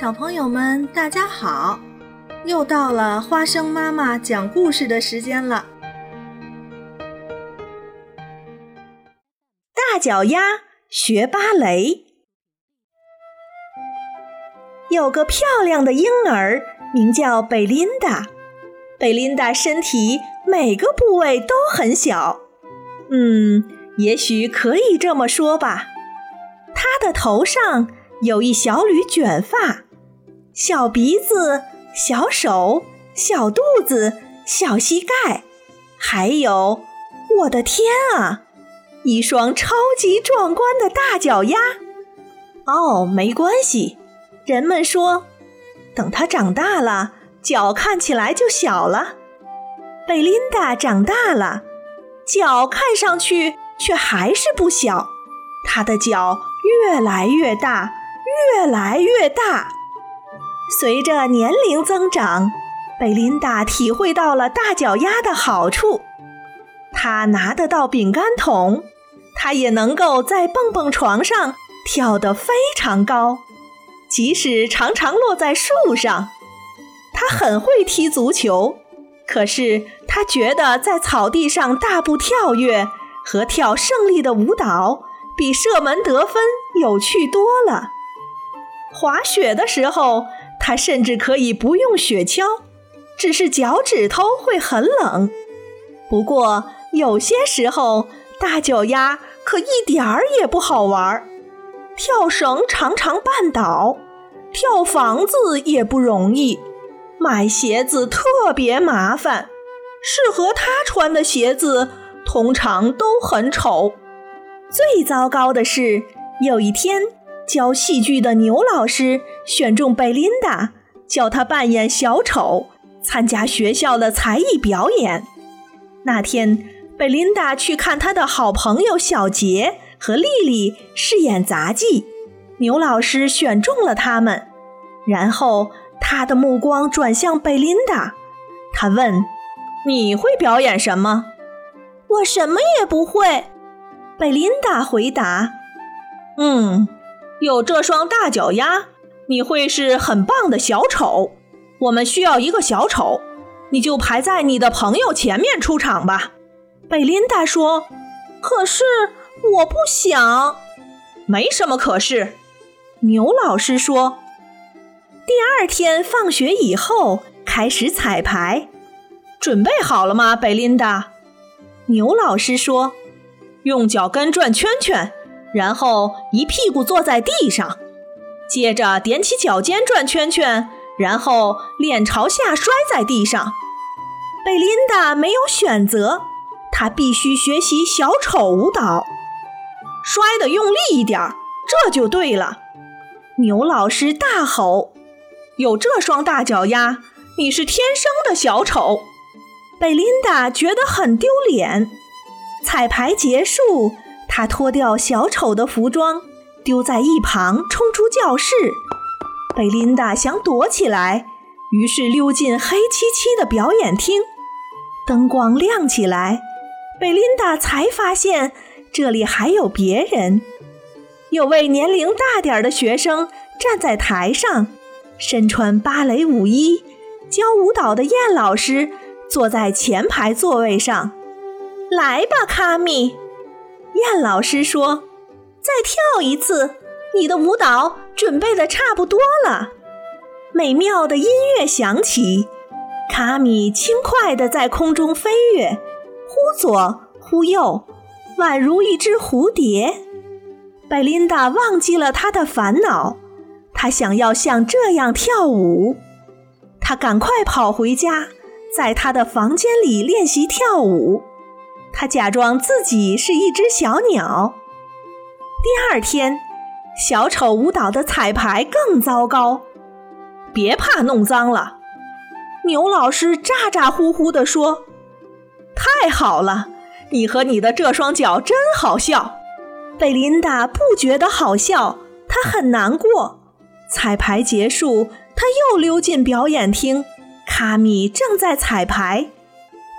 小朋友们，大家好！又到了花生妈妈讲故事的时间了。大脚丫学芭蕾。有个漂亮的婴儿，名叫贝琳达。贝琳达身体每个部位都很小，嗯，也许可以这么说吧。她的头上有一小缕卷发。小鼻子、小手、小肚子、小膝盖，还有，我的天啊，一双超级壮观的大脚丫！哦，没关系，人们说，等他长大了，脚看起来就小了。贝琳达长大了，脚看上去却还是不小，她的脚越来越大，越来越大。随着年龄增长，贝琳达体会到了大脚丫的好处。她拿得到饼干桶，她也能够在蹦蹦床上跳得非常高，即使常常落在树上。她很会踢足球，可是她觉得在草地上大步跳跃和跳胜利的舞蹈比射门得分有趣多了。滑雪的时候。他甚至可以不用雪橇，只是脚趾头会很冷。不过有些时候，大脚丫可一点儿也不好玩儿。跳绳常常绊倒，跳房子也不容易，买鞋子特别麻烦。适合他穿的鞋子通常都很丑。最糟糕的是，有一天。教戏剧的牛老师选中贝琳达，叫她扮演小丑，参加学校的才艺表演。那天，贝琳达去看她的好朋友小杰和丽丽饰演杂技，牛老师选中了他们。然后，他的目光转向贝琳达，他问：“你会表演什么？”“我什么也不会。”贝琳达回答。“嗯。”有这双大脚丫，你会是很棒的小丑。我们需要一个小丑，你就排在你的朋友前面出场吧。贝琳达说：“可是我不想。”没什么可是。牛老师说：“第二天放学以后开始彩排，准备好了吗，贝琳达？”牛老师说：“用脚跟转圈圈。”然后一屁股坐在地上，接着踮起脚尖转圈圈，然后脸朝下摔在地上。贝琳达没有选择，她必须学习小丑舞蹈，摔得用力一点，这就对了。牛老师大吼：“有这双大脚丫，你是天生的小丑！”贝琳达觉得很丢脸。彩排结束。他脱掉小丑的服装，丢在一旁，冲出教室。贝琳达想躲起来，于是溜进黑漆漆的表演厅。灯光亮起来，贝琳达才发现这里还有别人。有位年龄大点的学生站在台上，身穿芭蕾舞衣，教舞蹈的燕老师坐在前排座位上。来吧，卡米。燕老师说：“再跳一次，你的舞蹈准备的差不多了。”美妙的音乐响起，卡米轻快地在空中飞跃，忽左忽右，宛如一只蝴蝶。贝琳达忘记了她的烦恼，她想要像这样跳舞。她赶快跑回家，在她的房间里练习跳舞。他假装自己是一只小鸟。第二天，小丑舞蹈的彩排更糟糕。别怕弄脏了，牛老师咋咋呼呼地说：“太好了，你和你的这双脚真好笑。”贝琳达不觉得好笑，她很难过。彩排结束，她又溜进表演厅，卡米正在彩排。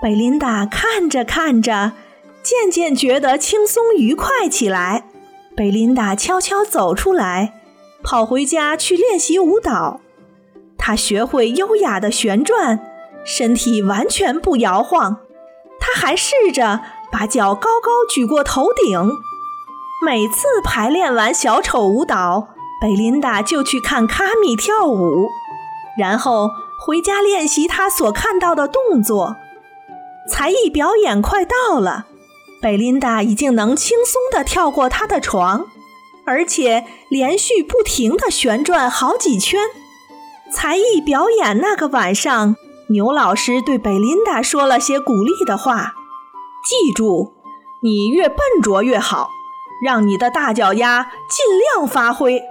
贝琳达看着看着，渐渐觉得轻松愉快起来。贝琳达悄悄走出来，跑回家去练习舞蹈。他学会优雅的旋转，身体完全不摇晃。他还试着把脚高高举过头顶。每次排练完小丑舞蹈，贝琳达就去看卡米跳舞，然后回家练习他所看到的动作。才艺表演快到了，贝琳达已经能轻松地跳过他的床，而且连续不停地旋转好几圈。才艺表演那个晚上，牛老师对贝琳达说了些鼓励的话：“记住，你越笨拙越好，让你的大脚丫尽量发挥。”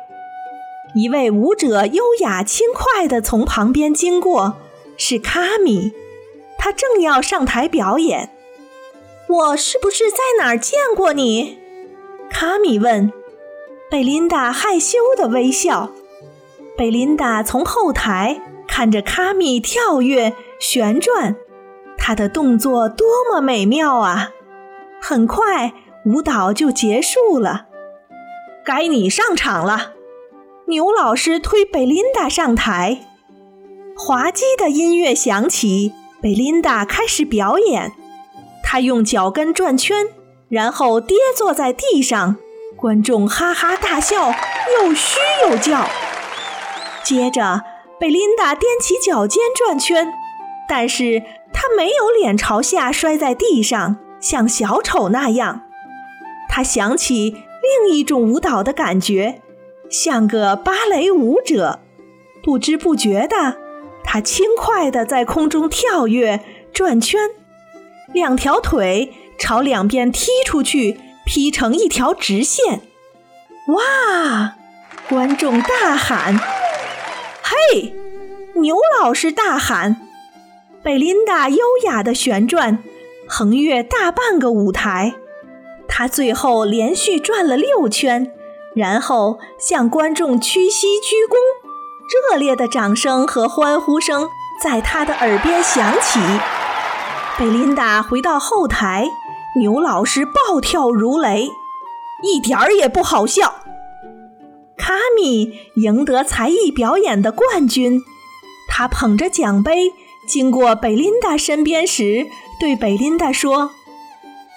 一位舞者优雅轻快地从旁边经过，是卡米，他正要上台表演。我是不是在哪儿见过你？卡米问。贝琳达害羞的微笑。贝琳达从后台看着卡米跳跃、旋转，她的动作多么美妙啊！很快，舞蹈就结束了。该你上场了，牛老师推贝琳达上台。滑稽的音乐响起，贝琳达开始表演。她用脚跟转圈，然后跌坐在地上，观众哈哈大笑，又嘘又叫。接着，贝琳达踮起脚尖转圈，但是她没有脸朝下摔在地上，像小丑那样。她想起另一种舞蹈的感觉，像个芭蕾舞者。不知不觉的，他轻快地在空中跳跃、转圈，两条腿朝两边踢出去，劈成一条直线。哇！观众大喊。嘿！牛老师大喊。贝琳达优雅地旋转，横越大半个舞台。她最后连续转了六圈，然后向观众屈膝鞠躬。热烈的掌声和欢呼声在他的耳边响起。贝琳达回到后台，牛老师暴跳如雷，一点儿也不好笑。卡米赢得才艺表演的冠军，他捧着奖杯经过贝琳达身边时，对贝琳达说：“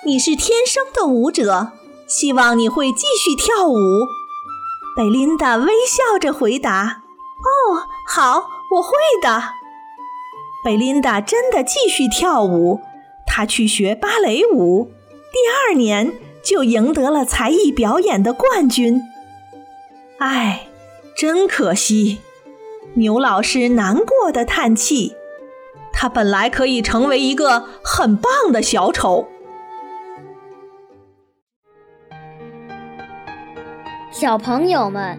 你是天生的舞者，希望你会继续跳舞。”贝琳达微笑着回答：“，好，我会的。”贝琳达真的继续跳舞，她去学芭蕾舞，第二年就赢得了才艺表演的冠军。唉，真可惜！牛老师难过的叹气。他本来可以成为一个很棒的小丑。小朋友们